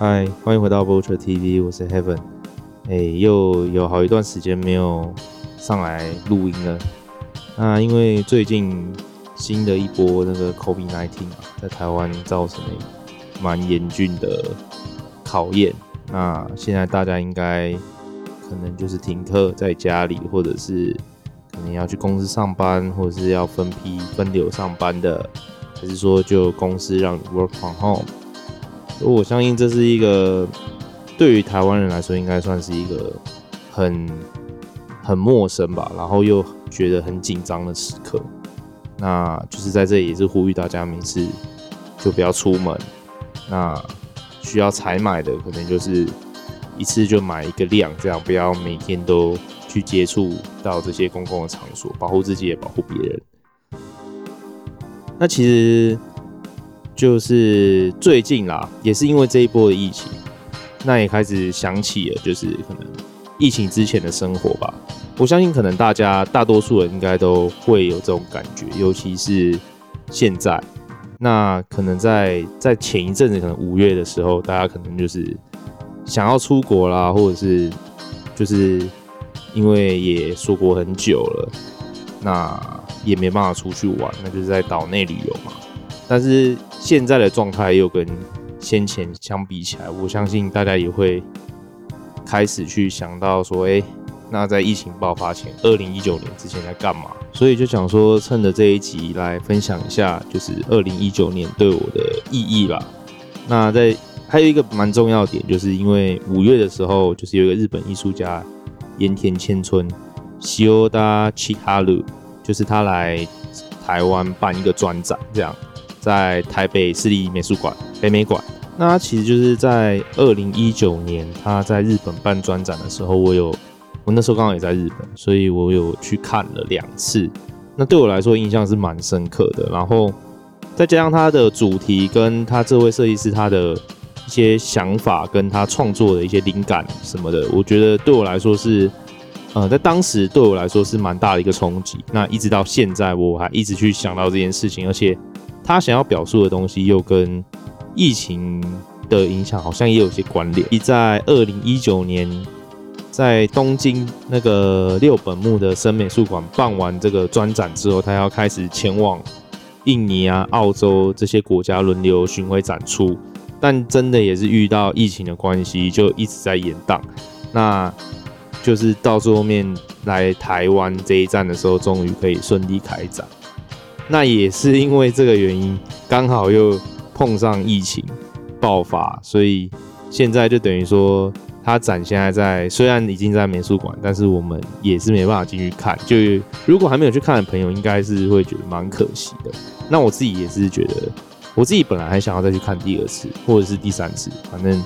嗨，欢迎回到 Virtual TV，我是 Heaven。哎，又有好一段时间没有上来录音了。那因为最近新的一波那个 COVID-19 啊，在台湾造成了蛮严峻的考验。那现在大家应该可能就是停课在家里，或者是可能要去公司上班，或者是要分批分流上班的，还是说就公司让你 work from home？我相信这是一个对于台湾人来说，应该算是一个很很陌生吧，然后又觉得很紧张的时刻。那就是在这里也是呼吁大家，没事就不要出门。那需要采买的，可能就是一次就买一个量，这样不要每天都去接触到这些公共的场所，保护自己也保护别人。那其实。就是最近啦，也是因为这一波的疫情，那也开始想起了，就是可能疫情之前的生活吧。我相信可能大家大多数人应该都会有这种感觉，尤其是现在。那可能在在前一阵子，可能五月的时候，大家可能就是想要出国啦，或者是就是因为也出国很久了，那也没办法出去玩，那就是在岛内旅游嘛。但是现在的状态又跟先前相比起来，我相信大家也会开始去想到说，哎、那在疫情爆发前，二零一九年之前在干嘛？所以就想说，趁着这一集来分享一下，就是二零一九年对我的意义吧。那在还有一个蛮重要的点，就是因为五月的时候，就是有一个日本艺术家盐田千春 （Shioda Chiharu），就是他来台湾办一个专展，这样。在台北市立美术馆北美馆，那其实就是在二零一九年他在日本办专展的时候，我有我那时候刚好也在日本，所以我有去看了两次。那对我来说印象是蛮深刻的。然后再加上他的主题跟他这位设计师他的一些想法，跟他创作的一些灵感什么的，我觉得对我来说是呃，在当时对我来说是蛮大的一个冲击。那一直到现在，我还一直去想到这件事情，而且。他想要表述的东西又跟疫情的影响好像也有些关联。在二零一九年，在东京那个六本木的森美术馆办完这个专展之后，他要开始前往印尼啊、澳洲这些国家轮流巡回展出，但真的也是遇到疫情的关系，就一直在延宕。那就是到最后面来台湾这一站的时候，终于可以顺利开展。那也是因为这个原因，刚好又碰上疫情爆发，所以现在就等于说，他展现在在虽然已经在美术馆，但是我们也是没办法进去看。就如果还没有去看的朋友，应该是会觉得蛮可惜的。那我自己也是觉得，我自己本来还想要再去看第二次或者是第三次，反正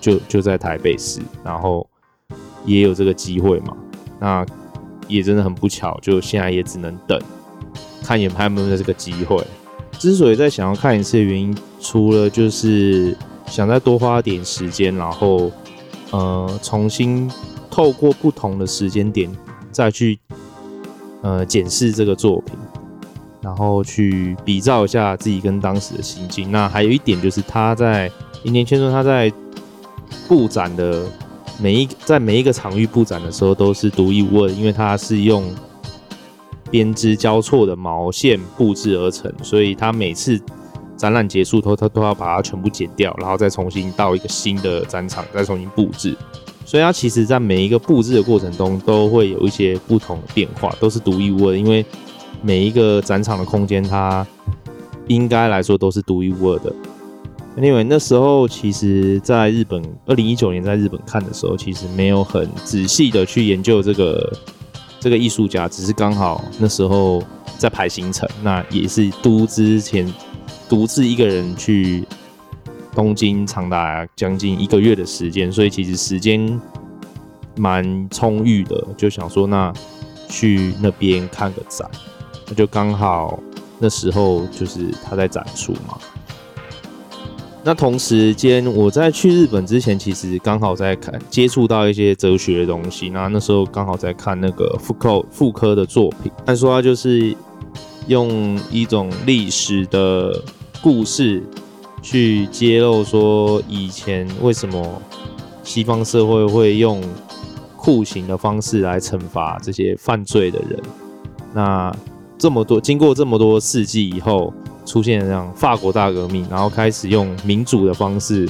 就就在台北市，然后也有这个机会嘛。那也真的很不巧，就现在也只能等。看有没有这个机会。之所以再想要看一次的原因，除了就是想再多花点时间，然后呃重新透过不同的时间点再去呃检视这个作品，然后去比照一下自己跟当时的心境。那还有一点就是他在盐田千春他在布展的每一在每一个场域布展的时候都是独一无二，因为他是用。编织交错的毛线布置而成，所以他每次展览结束后，他都要把它全部剪掉，然后再重新到一个新的展场，再重新布置。所以它其实在每一个布置的过程中，都会有一些不同的变化，都是独一无二。因为每一个展场的空间，它应该来说都是独一无二的。因为那时候其实在日本，二零一九年在日本看的时候，其实没有很仔细的去研究这个。这个艺术家只是刚好那时候在排行程，那也是独自前独自一个人去东京，长达将近一个月的时间，所以其实时间蛮充裕的，就想说那去那边看个展，那就刚好那时候就是他在展出嘛。那同时间，我在去日本之前，其实刚好在看接触到一些哲学的东西。那那时候刚好在看那个福柯福柯的作品，他说他就是用一种历史的故事去揭露说以前为什么西方社会会用酷刑的方式来惩罚这些犯罪的人。那这么多经过这么多世纪以后，出现了这样法国大革命，然后开始用民主的方式，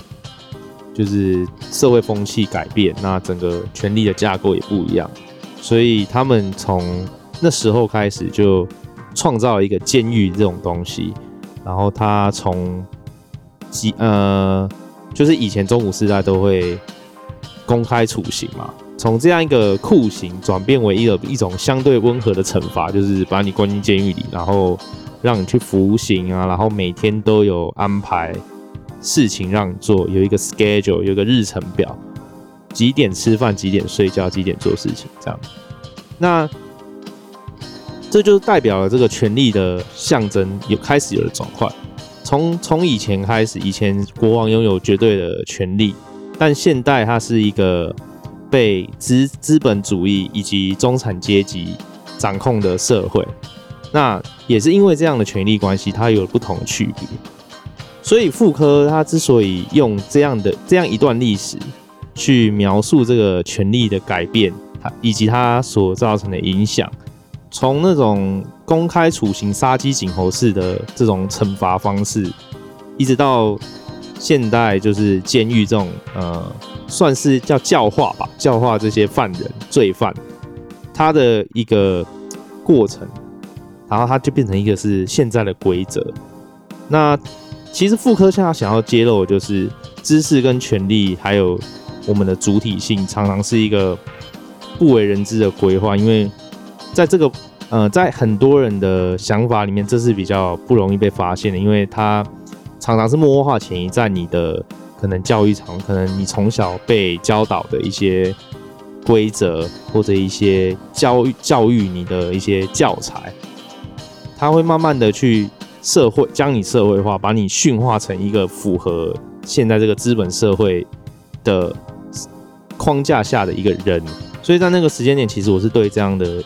就是社会风气改变，那整个权力的架构也不一样，所以他们从那时候开始就创造了一个监狱这种东西，然后他从几呃，就是以前中古时代都会公开处刑嘛，从这样一个酷刑转变为一个一种相对温和的惩罚，就是把你关进监狱里，然后让你去服刑啊，然后每天都有安排事情让你做，有一个 schedule，有一个日程表，几点吃饭，几点睡觉，几点做事情，这样。那这就代表了这个权力的象征有开始有了转换。从从以前开始，以前国王拥有绝对的权力，但现代它是一个被资资本主义以及中产阶级掌控的社会。那也是因为这样的权力关系，它有不同区别。所以傅柯他之所以用这样的这样一段历史去描述这个权力的改变，它以及它所造成的影响。从那种公开处刑、杀鸡儆猴式的这种惩罚方式，一直到现代，就是监狱这种呃，算是叫教化吧，教化这些犯人、罪犯，他的一个过程，然后他就变成一个是现在的规则。那其实傅科现在想要揭露的就是知识跟权力，还有我们的主体性，常常是一个不为人知的规划，因为。在这个呃，在很多人的想法里面，这是比较不容易被发现的，因为它常常是默化潜移在你的可能教育场，可能你从小被教导的一些规则或者一些教育教育你的一些教材，他会慢慢的去社会将你社会化，把你驯化成一个符合现在这个资本社会的框架下的一个人。所以在那个时间点，其实我是对这样的。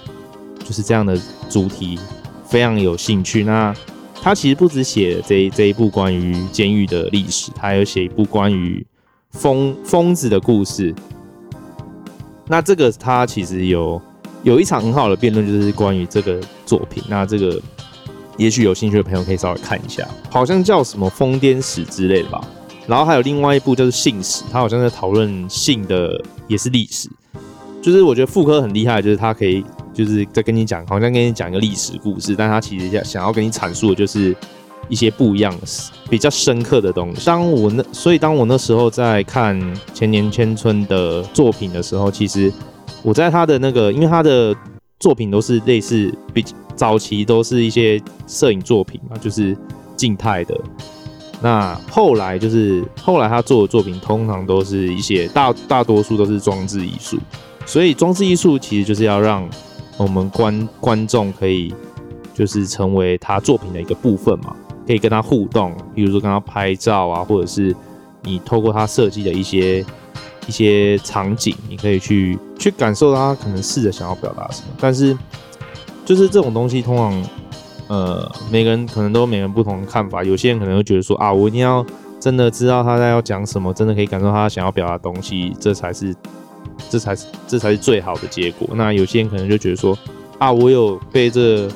就是这样的主题非常有兴趣。那他其实不只写这这一部关于监狱的历史，他还有写一部关于疯疯子的故事。那这个他其实有有一场很好的辩论，就是关于这个作品。那这个也许有兴趣的朋友可以稍微看一下，好像叫什么《疯癫史》之类的吧。然后还有另外一部就是《性史》，他好像在讨论性的也是历史。就是我觉得妇科很厉害，就是他可以。就是在跟你讲，好像跟你讲一个历史故事，但他其实想想要跟你阐述的就是一些不一样、比较深刻的东西。当我那，所以当我那时候在看前年千春的作品的时候，其实我在他的那个，因为他的作品都是类似比早期都是一些摄影作品嘛，就是静态的。那后来就是后来他做的作品，通常都是一些大大多数都是装置艺术。所以装置艺术其实就是要让我们观观众可以就是成为他作品的一个部分嘛，可以跟他互动，比如说跟他拍照啊，或者是你透过他设计的一些一些场景，你可以去去感受他可能试着想要表达什么。但是就是这种东西，通常呃每个人可能都有每个人不同的看法，有些人可能会觉得说啊，我一定要真的知道他在要讲什么，真的可以感受他想要表达东西，这才是。这才是这才是最好的结果。那有些人可能就觉得说，啊，我有被这、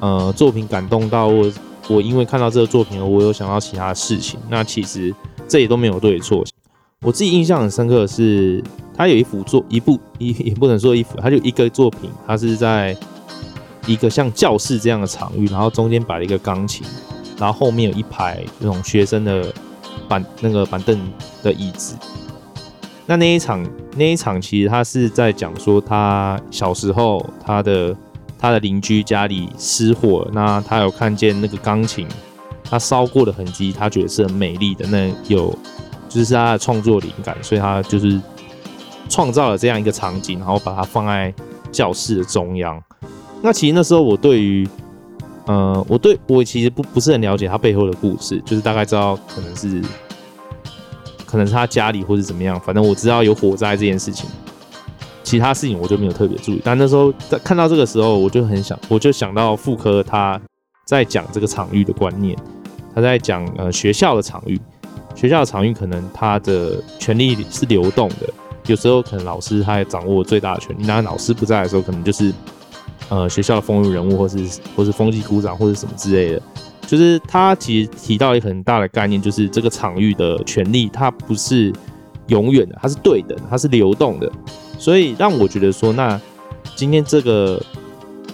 呃作品感动到，我我因为看到这个作品，我有想到其他的事情。那其实这也都没有对错。我自己印象很深刻的是，他有一幅作一部一也不能说一幅，他就一个作品，他是在一个像教室这样的场域，然后中间摆了一个钢琴，然后后面有一排这种学生的板那个板凳的椅子。那那一场，那一场其实他是在讲说，他小时候他的他的邻居家里失火，那他有看见那个钢琴，他烧过的痕迹，他觉得是很美丽的。那有就是他的创作灵感，所以他就是创造了这样一个场景，然后把它放在教室的中央。那其实那时候我对于，呃，我对我其实不不是很了解他背后的故事，就是大概知道可能是。可能是他家里或是怎么样，反正我知道有火灾这件事情，其他事情我就没有特别注意。但那时候在看到这个时候，我就很想，我就想到傅柯他在讲这个场域的观念，他在讲呃学校的场域。学校的场域可能他的权力是流动的，有时候可能老师他也掌握最大的权力，那老师不在的时候，可能就是呃学校的风云人物，或是或是风纪股长，或者什么之类的。就是他其实提到一个很大的概念，就是这个场域的权利，它不是永远的，它是对等，它是流动的。所以让我觉得说，那今天这个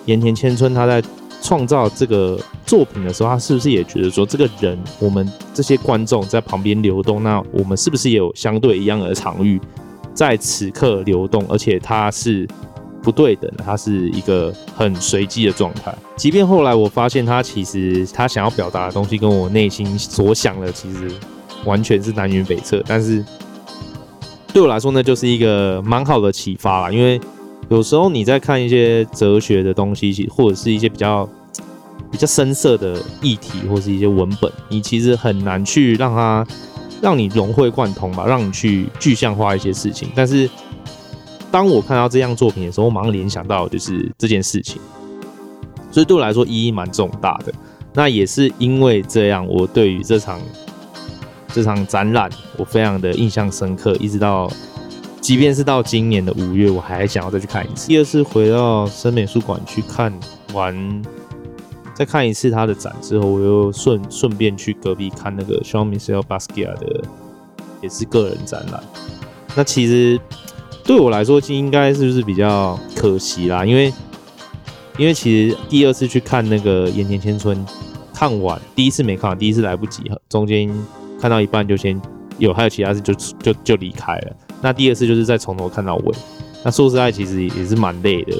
盐田千春他在创造这个作品的时候，他是不是也觉得说，这个人我们这些观众在旁边流动，那我们是不是也有相对一样的场域在此刻流动，而且它是。不对等，它是一个很随机的状态。即便后来我发现他其实他想要表达的东西跟我内心所想的其实完全是南辕北辙，但是对我来说呢，就是一个蛮好的启发啦。因为有时候你在看一些哲学的东西，或者是一些比较比较深色的议题，或是一些文本，你其实很难去让它让你融会贯通吧，让你去具象化一些事情，但是。当我看到这样作品的时候，我马上联想到就是这件事情，所以对我来说意义蛮重大的。那也是因为这样，我对于这场这场展览我非常的印象深刻，一直到即便是到今年的五月，我还想要再去看一次。第二次回到深美术馆去看完，再看一次他的展之后，我又顺顺便去隔壁看那个 Jean-Michel Basquiat 的也是个人展览。那其实。对我来说，应该是不是比较可惜啦？因为，因为其实第二次去看那个盐田千春，看完第一次没看完，第一次来不及，中间看到一半就先有，还有其他事就就就离开了。那第二次就是再从头看到尾，那说实在，其实也是蛮累的。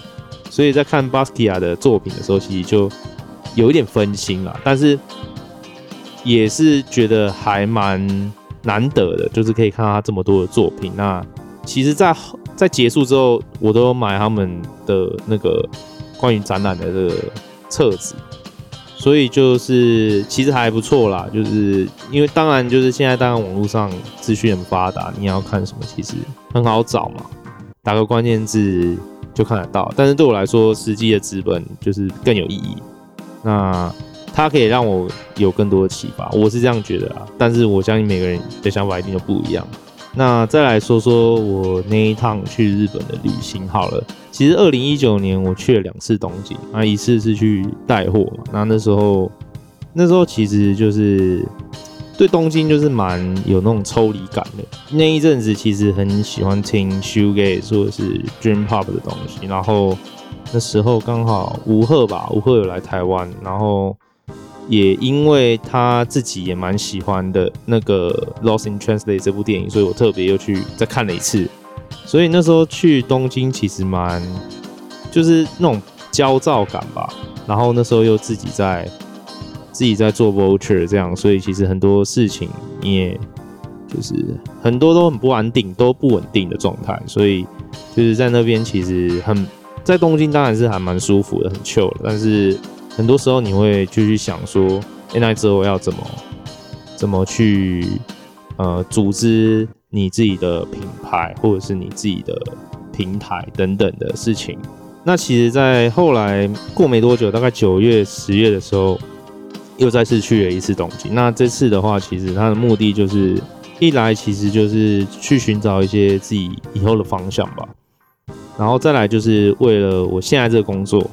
所以在看巴斯蒂亚的作品的时候，其实就有一点分心啦。但是也是觉得还蛮难得的，就是可以看到他这么多的作品。那其实在，在在结束之后，我都买他们的那个关于展览的这个册子，所以就是其实还不错啦。就是因为当然就是现在当然网络上资讯很发达，你要看什么其实很好找嘛，打个关键字就看得到。但是对我来说，实际的纸本就是更有意义。那它可以让我有更多的启发，我是这样觉得啊。但是我相信每个人的想法一定都不一样。那再来说说我那一趟去日本的旅行好了。其实二零一九年我去了两次东京，那一次是去带货嘛。那那时候那时候其实就是对东京就是蛮有那种抽离感的。那一阵子其实很喜欢听 shoegaze 或是 dream pop 的东西。然后那时候刚好吴赫吧，吴赫有来台湾，然后。也因为他自己也蛮喜欢的那个《Lost in Translation》这部电影，所以我特别又去再看了一次。所以那时候去东京其实蛮就是那种焦躁感吧。然后那时候又自己在自己在做 Vulture 这样，所以其实很多事情你也就是很多都很不安定，都不稳定的状态。所以就是在那边其实很在东京当然是还蛮舒服的，很 chill 的，但是。很多时候你会继续想说，欸，那之后要怎么怎么去呃组织你自己的品牌，或者是你自己的平台等等的事情。那其实，在后来过没多久，大概九月、十月的时候，又再次去了一次东京。那这次的话，其实它的目的就是一来，其实就是去寻找一些自己以后的方向吧。然后再来，就是为了我现在这个工作。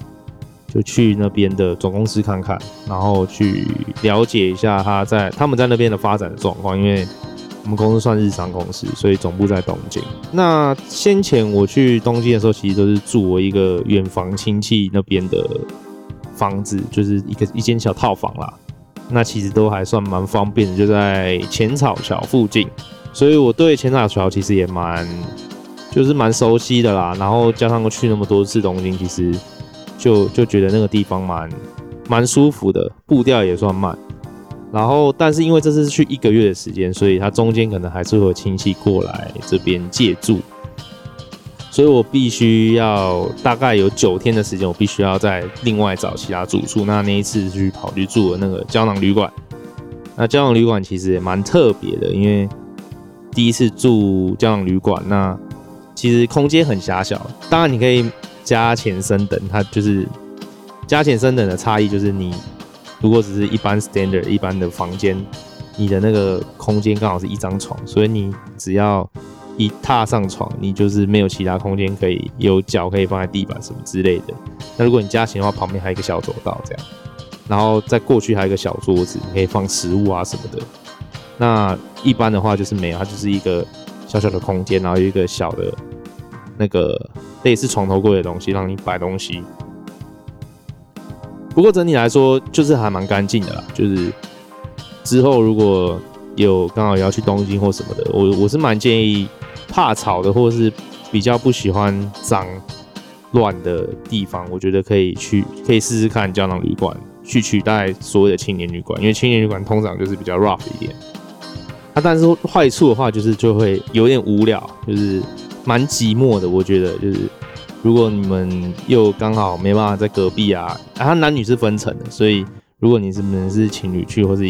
就去那边的总公司看看，然后去了解一下他在他们在那边的发展的状况。因为我们公司算日商公司，所以总部在东京。那先前我去东京的时候，其实都是住我一个远房亲戚那边的房子，就是一个一间小套房啦。那其实都还算蛮方便的，就在浅草桥附近，所以我对浅草桥其实也蛮就是蛮熟悉的啦。然后加上去那么多次东京，其实。就就觉得那个地方蛮蛮舒服的，步调也算慢。然后，但是因为这次是去一个月的时间，所以它中间可能还是会有亲戚过来这边借住，所以我必须要大概有九天的时间，我必须要再另外找其他住处。那那一次去跑去住了那个胶囊旅馆，那胶囊旅馆其实也蛮特别的，因为第一次住胶囊旅馆，那其实空间很狭小，当然你可以。加钱升等，它就是加钱升等的差异，就是你如果只是一般 standard 一般的房间，你的那个空间刚好是一张床，所以你只要一踏上床，你就是没有其他空间可以有脚可以放在地板什么之类的。那如果你加钱的话，旁边还有一个小走道这样，然后再过去还有一个小桌子，你可以放食物啊什么的。那一般的话就是没有，它就是一个小小的空间，然后有一个小的那个类似床头柜的东西，让你摆东西。不过整体来说，就是还蛮干净的啦。就是之后如果有刚好要去东京或什么的，我我是蛮建议怕吵的，或是比较不喜欢脏乱的地方，我觉得可以去，可以试试看胶囊旅馆去取代所谓的青年旅馆，因为青年旅馆通常就是比较 rough 一点。啊，但是坏处的话，就是就会有点无聊，就是蛮寂寞的。我觉得就是。如果你们又刚好没办法在隔壁啊，啊，它男女是分层的，所以如果你是们是情侣去，或是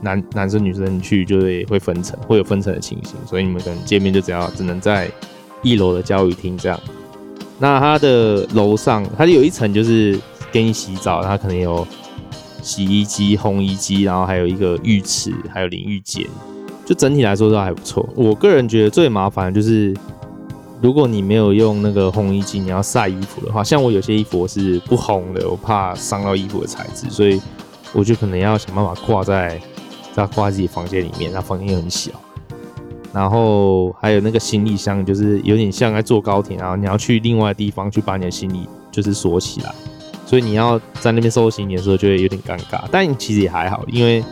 男男生女生去，就会会分层，会有分层的情形，所以你们可能见面就只要只能在一楼的教育厅这样。那它的楼上，它有一层就是给你洗澡，它可能有洗衣机、烘衣机，然后还有一个浴池，还有淋浴间，就整体来说都还不错。我个人觉得最麻烦的就是。如果你没有用那个烘衣机，你要晒衣服的话，像我有些衣服我是不烘的，我怕伤到衣服的材质，所以我就可能要想办法挂在在挂在自己房间里面，那房间又很小。然后还有那个行李箱，就是有点像在坐高铁，然后你要去另外的地方去把你的行李就是锁起来，所以你要在那边收行李的时候就会有点尴尬。但其实也还好，因为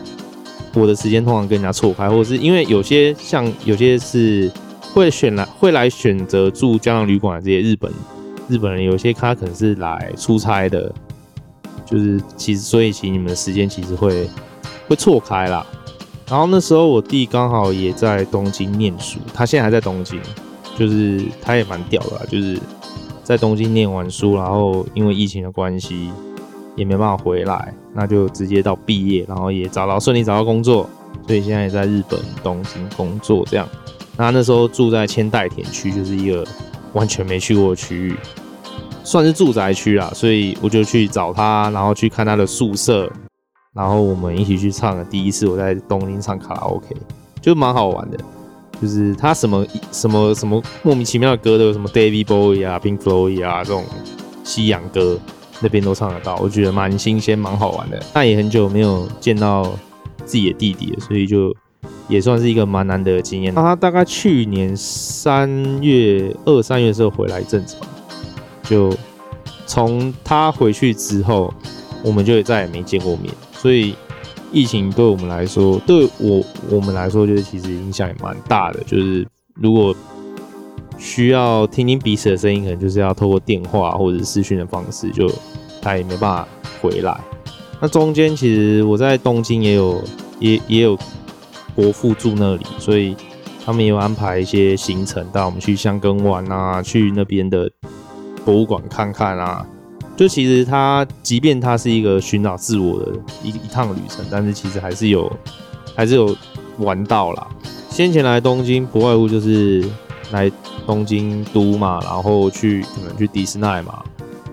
我的时间通常跟人家错开，或者是因为有些像有些是。会选来会来选择住胶囊旅馆这些日本日本人，有些他可能是来出差的，就是其实所以其实你们的时间其实会会错开啦。然后那时候我弟刚好也在东京念书，他现在还在东京，就是他也蛮屌的啦，就是在东京念完书，然后因为疫情的关系也没办法回来，那就直接到毕业，然后也找到顺利找到工作，所以现在也在日本东京工作这样。他那时候住在千代田区，就是一个完全没去过的区域，算是住宅区啦。所以我就去找他，然后去看他的宿舍，然后我们一起去唱了第一次我在东京唱卡拉 OK，就蛮好玩的。就是他什么什么什么莫名其妙的歌都有，什么 David Bowie 啊、Pink Floyd 啊这种西洋歌，那边都唱得到，我觉得蛮新鲜、蛮好玩的。但也很久没有见到自己的弟弟了，所以就。也算是一个蛮难得的经验。那他大概去年三月二三月的时候回来一阵子吧，就从他回去之后，我们就再也没见过面。所以疫情对我们来说，对我我们来说，就是其实影响也蛮大的。就是如果需要听听彼此的声音，可能就是要透过电话或者视讯的方式，就他也没办法回来。那中间其实我在东京也有也也有。伯父住那里，所以他们也有安排一些行程带我们去香根玩啊，去那边的博物馆看看啊。就其实他，即便他是一个寻找自我的一一趟旅程，但是其实还是有还是有玩到啦。先前来东京不外乎就是来东京都嘛，然后去可能去迪士尼嘛，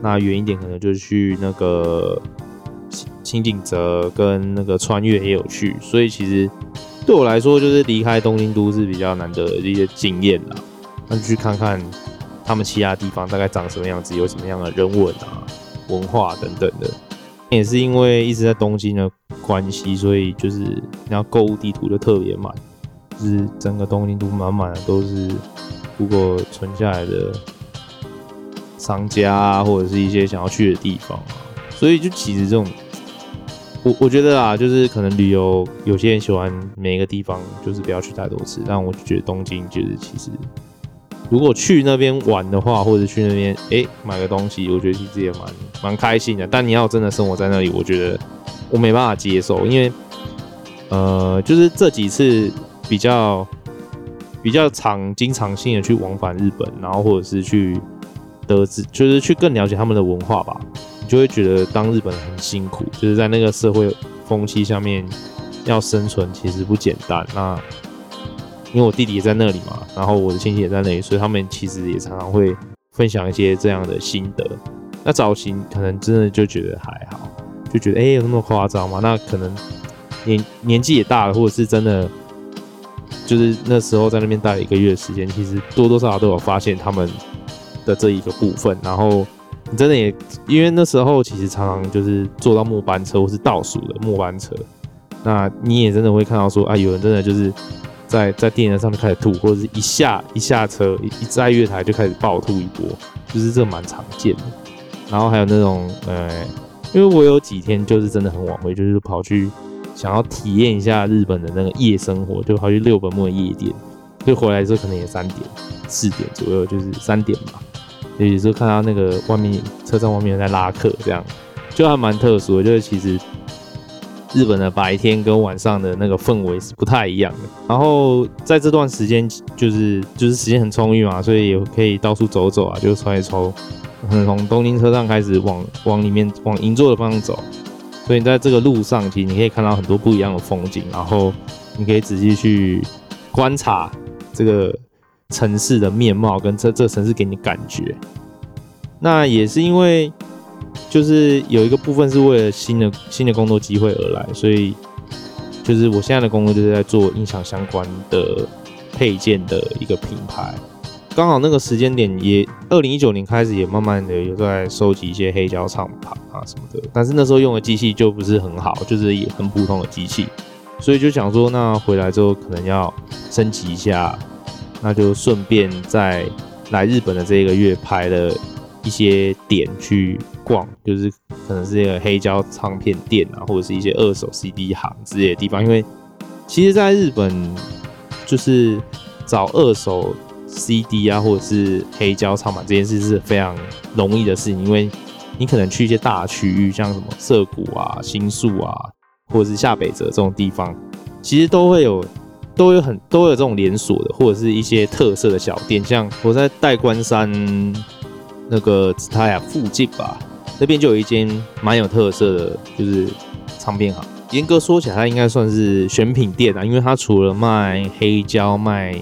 那远一点可能就去那个轻井泽跟那个穿越也有去，所以其实。对我来说，就是离开东京都是比较难得的一些经验啦。那就去看看他们其他地方大概长什么样子，有什么样的人文啊、文化等等的。也是因为一直在东京的关系，所以就是你要购物地图就特别满，就是整个东京都满满的都是如果存下来的商家啊，或者是一些想要去的地方啊，所以就其实这种。我我觉得啊，就是可能旅游，有些人喜欢每一个地方，就是不要去太多次。但我就觉得东京就是其实，如果去那边玩的话，或者去那边哎、买个东西，我觉得其实也蛮蛮开心的。但你要真的生活在那里，我觉得我没办法接受，因为呃，就是这几次比较比较常经常性的去往返日本，然后或者是去得知，就是去更了解他们的文化吧。就会觉得当日本人很辛苦，就是在那个社会风气下面要生存其实不简单。那因为我弟弟也在那里嘛，然后我的亲戚也在那里，所以他们其实也常常会分享一些这样的心得。那早期可能真的就觉得还好，就觉得哎、有那么夸张吗？那可能年年纪也大了，或者是真的就是那时候在那边待了一个月的时间，其实多多少少都有发现他们的这一个部分。然后你真的也因为那时候其实常常就是坐到末班车或是倒数的末班车，那你也真的会看到说啊，有人真的就是在在电车上面开始吐，或者是一下一下车一在月台就开始暴吐一波，就是这蛮常见的。然后还有那种呃。因为我有几天就是真的很晚回，就是跑去想要体验一下日本的那个夜生活，就跑去六本木的夜店，就回来的时候可能也三点、四点左右，就是三点吧。有时候看到那个外面车站外面在拉客，这样就还蛮特殊的。就是其实日本的白天跟晚上的那个氛围是不太一样的。然后在这段时间，就是就是时间很充裕嘛，所以也可以到处走走啊，就抽一抽。从东京车站开始往往里面往银座的方向走，所以你在这个路上，其实你可以看到很多不一样的风景，然后你可以仔细去观察这个城市的面貌跟这这个城市给你感觉。那也是因为就是有一个部分是为了新的新的工作机会而来，所以就是我现在的工作就是在做音响相关的配件的一个品牌。刚好那个时间点也，二零一九年开始也慢慢的有在收集一些黑胶唱盘啊什么的，但是那时候用的机器就不是很好，就是也很普通的机器，所以就想说，那回来之后可能要升级一下，那就顺便在来日本的这一个月拍了一些点去逛，就是可能是一个黑胶唱片店啊，或者是一些二手 CD 行之类的地方，因为其实在日本就是找二手。CD 啊，或者是黑胶唱盘这件事是非常容易的事情，因为你可能去一些大区域，像什么涩谷啊、新宿啊，或者是下北泽这种地方，其实都会有，都有很都有这种连锁的，或者是一些特色的小店。像我在代官山那个台亚附近吧，那边就有一间蛮有特色的，就是唱片行。严格说起来，它应该算是选品店啊，因为它除了卖黑胶卖。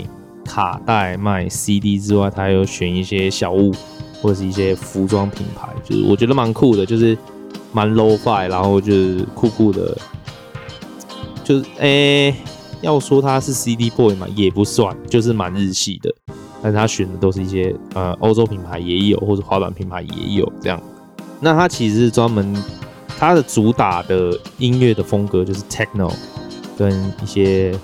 卡带卖 CD 之外，它还有选一些小物或者是一些服装品牌，就是我觉得蛮酷的，就是蛮 low-fi，然后就是酷酷的，就是诶、要说他是 CD boy 嘛，也不算，就是蛮日系的，但是他选的都是一些呃欧洲品牌也有，或者滑板品牌也有这样。那他其实是专门他的主打的音乐的风格就是 techno 跟一些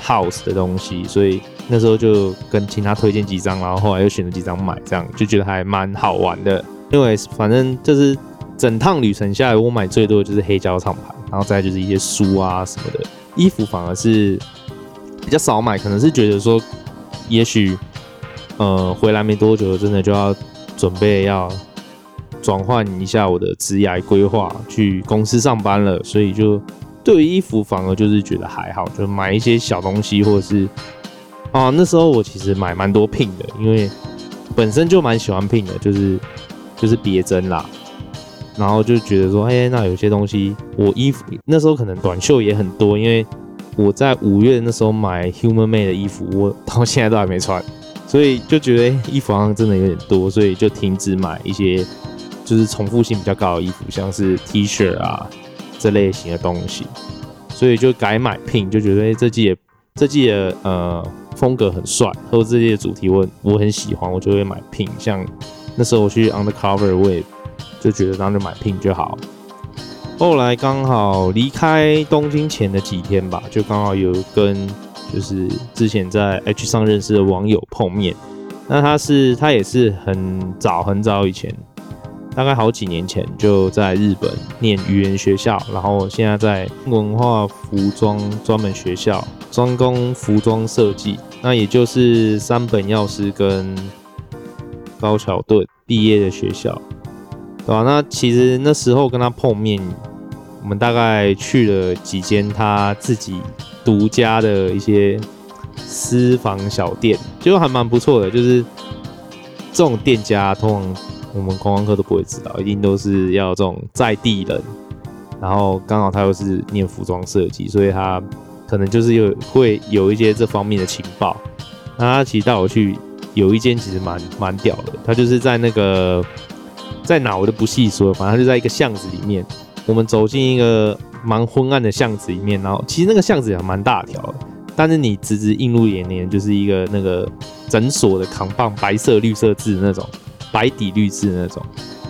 house 的东西，所以。那时候就跟请他推荐几张，然后后来又选了几张买，这样就觉得还蛮好玩的。因为反正就是整趟旅程下来，我买最多的就是黑胶唱盘，然后再就是一些书啊什么的。衣服反而是比较少买，可能是觉得说，也许呃回来没多久，真的就要准备要转换一下我的职业规划，去公司上班了，所以就对于衣服反而就是觉得还好，就买一些小东西或者是。啊，那时候我其实买蛮多 pin 的，因为本身就蛮喜欢 pin 的，就是就是别针啦，然后就觉得说，哎，那有些东西我衣服那时候可能短袖也很多，因为我在五月那时候买 Human Made 的衣服，我到现在都还没穿，所以就觉得衣服好像真的有点多，所以就停止买一些就是重复性比较高的衣服，像是 T 恤啊这类型的东西，所以就改买 pin，就觉得，这季也这季的呃。风格很帅，或者这些主题我我很喜欢，我就会买 pin。像那时候我去 Undercover，我也就觉得然后就买 pin 就好。后来刚好离开东京前的几天吧，就刚好有跟就是之前在 H 上认识的网友碰面。那他是他也是很早很早以前，大概好几年前就在日本念语言学校，然后现在在文化服装专门学校。专攻服装设计，那也就是三本药师跟高桥盾毕业的学校，对吧？那其实那时候跟他碰面，我们大概去了几间他自己独家的一些私房小店，就还蛮不错的。就是这种店家，通常我们观光客都不会知道，一定都是要这种在地人。然后刚好他又是念服装设计，所以他。可能就是有会有一些这方面的情报，那他其实带我去有一间其实蛮蛮屌的，他就是在那个在哪我就不细说，反正他就在一个巷子里面。我们走进一个蛮昏暗的巷子里面，然后其实那个巷子也蛮大条的，但是你直直映入眼帘就是一个那个诊所的扛棒，白色绿色字那种，白底绿字那种，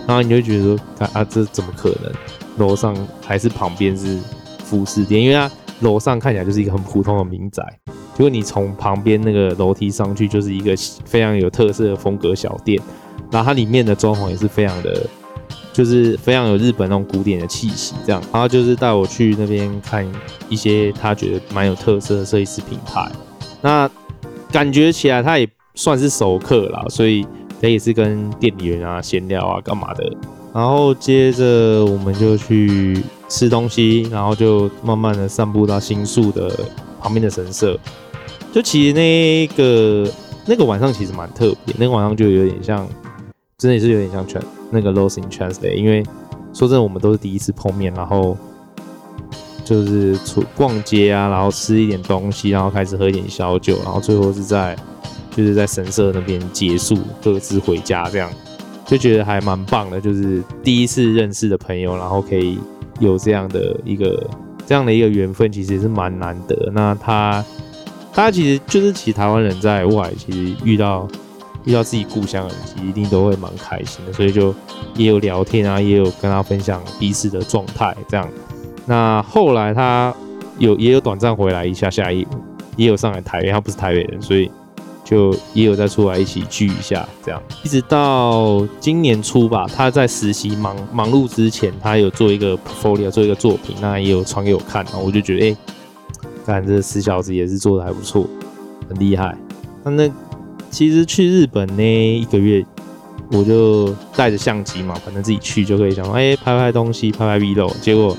然后你就觉得说，啊，这怎么可能？楼上还是旁边是服饰店，因为它楼上看起来就是一个很普通的民宅，结果你从旁边那个楼梯上去，就是一个非常有特色的风格小店，然后它里面的装潢也是非常的。就是非常有日本那种古典的气息，这样，然后就是带我去那边看一些他觉得蛮有特色的设计师品牌，那感觉起来他也算是熟客啦，所以他也是跟店里人啊闲聊啊干嘛的，然后接着我们就去吃东西，然后就慢慢的散步到新宿的旁边的神社，就其实那个那个晚上其实蛮特别，那个晚上就有点像。真的是有点像全那个 Lost in Translate，因为说真的，我们都是第一次碰面，然后就是出逛街啊，然后吃一点东西，然后开始喝一点小酒，然后最后是在就是在神社那边结束，各自回家，这样就觉得还蛮棒的。就是第一次认识的朋友，然后可以有这样的一个这样的一个缘分，其实也是蛮难得。那他他其实就是其实台湾人在外，其实遇到。遇到自己故乡的人，一定都会蛮开心的，所以就也有聊天啊，也有跟他分享彼此的状态这样。那后来他有也有短暂回来一下下，也也有上来台北，他不是台北人，所以就也有再出来一起聚一下这样。一直到今年初吧，他在实习忙忙碌之前，他有做一个 portfolio，做一个作品，那也有传给我看，然后我就觉得，哎、欸，看这死小子也是做的还不错，很厉害。那那。其实去日本那一个月，我就带着相机嘛，反正自己去就可以想说，哎，拍拍东西，拍拍 vlog。结果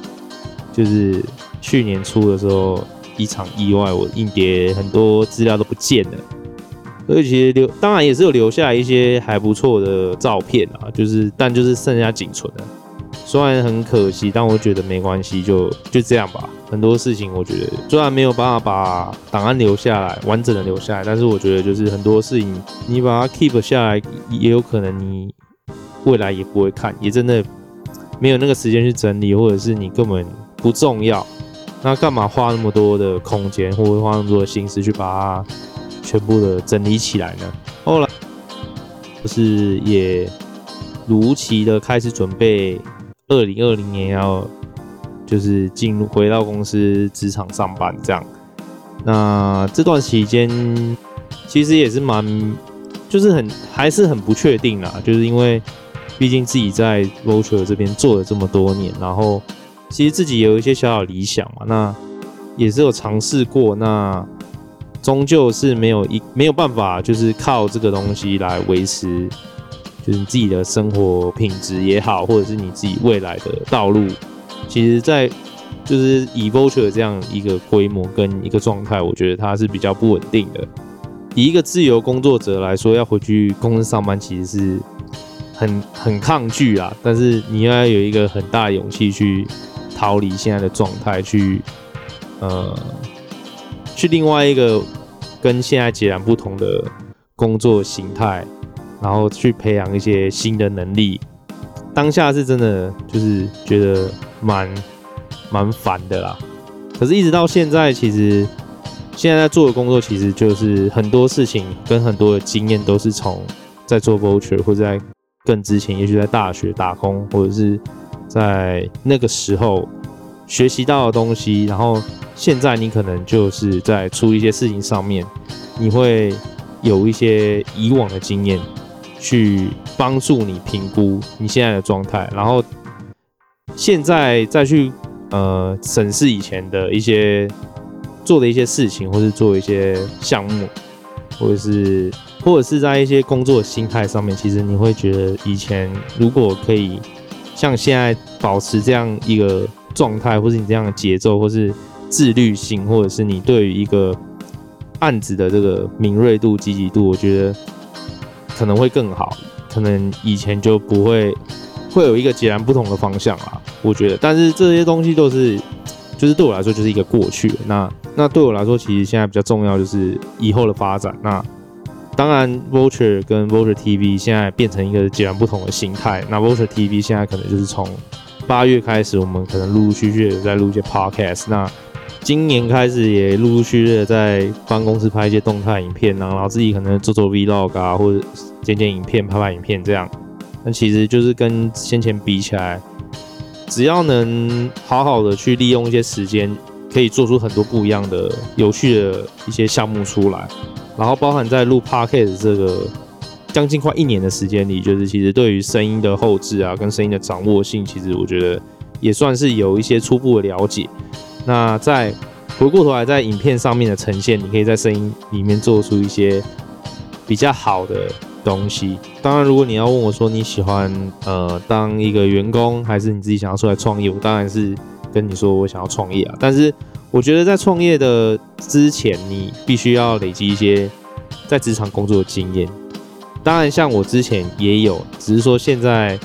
就是去年初的时候，一场意外，我硬碟很多资料都不见了。所以其实留，当然也是有留下一些还不错的照片啊，就是但就是剩下仅存的。虽然很可惜，但我觉得没关系，就就这样吧。很多事情，我觉得虽然没有办法把档案留下来，完整的留下来，但是我觉得就是很多事情，你把它 keep 下来，也有可能你未来也不会看，也真的没有那个时间去整理，或者是你根本不重要，那干嘛花那么多的空间，或者花那么多的心思去把它全部的整理起来呢？后来就是也如期的开始准备二零二零年要。就是进入回到公司职场上班这样，那这段期间其实也是蛮，就是很还是很不确定啦，就是因为毕竟自己在 Vulture 这边做了这么多年，然后其实自己也有一些小小理想嘛，那也是有尝试过，那终究是没有一没有办法，就是靠这个东西来维持，就是你自己的生活品质也好，或者是你自己未来的道路。其实，在就是以 Vulture 这样一个规模跟一个状态，我觉得它是比较不稳定的。以一个自由工作者来说，要回去公司上班，其实是很很抗拒啊。但是你要有一个很大的勇气去逃离现在的状态，去呃，去另外一个跟现在截然不同的工作形态，然后去培养一些新的能力。当下是真的就是觉得。蛮蛮烦的啦，可是，一直到现在，其实现在在做的工作，其实就是很多事情跟很多的经验，都是从在做 Vulture 或者在更之前，也许在大学打工，或者是在那个时候学习到的东西。然后现在你可能就是在出一些事情上面，你会有一些以往的经验去帮助你评估你现在的状态，然后。现在再去呃审视以前的一些做的一些事情，或是做一些项目，或者是或者是在一些工作心态上面，其实你会觉得以前如果可以像现在保持这样一个状态，或是你这样的节奏，或是自律性，或者是你对于一个案子的这个敏锐度、积极度，我觉得可能会更好，可能以前就不会。会有一个截然不同的方向啊，我觉得，但是这些东西都是，就是对我来说就是一个过去。那那对我来说，其实现在比较重要就是以后的发展。那当然，Vulture 跟 Vulture TV 现在变成一个截然不同的形态。那 Vulture TV 现在可能就是从八月开始，我们可能陆陆续续的在录一些 podcast。那今年开始也陆陆续续的在办公室拍一些动态影片，然后自己可能做做 vlog 啊，或者剪剪影片、拍拍影片这样。那其实就是跟先前比起来，只要能好好的去利用一些时间，可以做出很多不一样的有趣的一些项目出来。然后包含在录 podcast 这个将近快一年的时间里，就是其实对于声音的后置啊，跟声音的掌握性，其实我觉得也算是有一些初步的了解。那在回过头来，在影片上面的呈现，你可以在声音里面做出一些比较好的东西。当然，如果你要问我说你喜欢呃当一个员工，还是你自己想要出来创业，我当然是跟你说我想要创业啊。但是我觉得在创业的之前，你必须要累积一些在职场工作的经验。当然，像我之前也有，只是说现在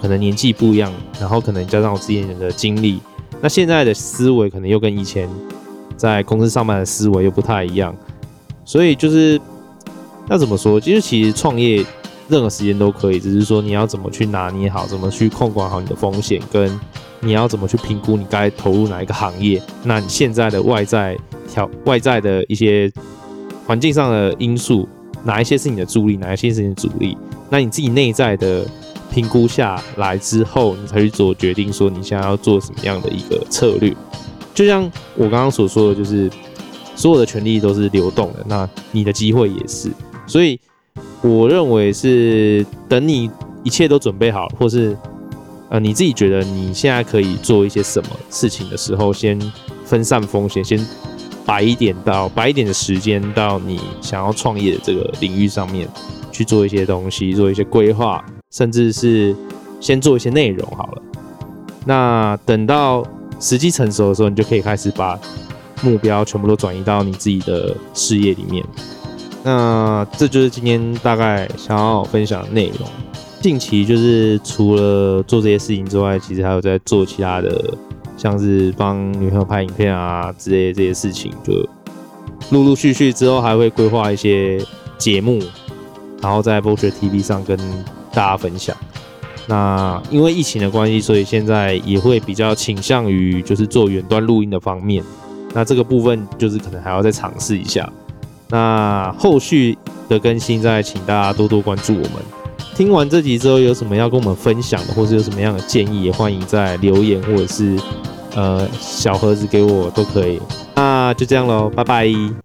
可能年纪不一样，然后可能加上我之前的经历。那现在的思维可能又跟以前在公司上班的思维又不太一样，所以就是要怎么说？其实其实创业任何时间都可以，只是说你要怎么去拿捏好，怎么去控管好你的风险，跟你要怎么去评估你该投入哪一个行业。那你现在的外在条外在的一些环境上的因素，哪一些是你的助力，哪一些是你的阻力？那你自己内在的。评估下来之后，你才去做决定，说你现在要做什么样的一个策略。就像我刚刚所说的，就是所有的权利都是流动的，那你的机会也是。所以我认为是等你一切都准备好，或是呃你自己觉得你现在可以做一些什么事情的时候，先分散风险，先摆一点到摆一点的时间到你想要创业的这个领域上面去做一些东西，做一些规划。甚至是先做一些内容好了，那等到时机成熟的时候，你就可以开始把目标全部都转移到你自己的事业里面。那这就是今天大概想要分享的内容。近期就是除了做这些事情之外，其实还有在做其他的，像是帮女朋友拍影片啊之类的这些事情，就陆陆续续之后还会规划一些节目，然后在 Vulture TV 上跟。大家分享。那因为疫情的关系，所以现在也会比较倾向于就是做远端录音的方面。那这个部分就是可能还要再尝试一下。那后续的更新再请大家多多关注我们。听完这集之后，有什么要跟我们分享的，或是有什么样的建议，也欢迎在留言或者是呃小盒子给我都可以。那就这样喽，拜拜。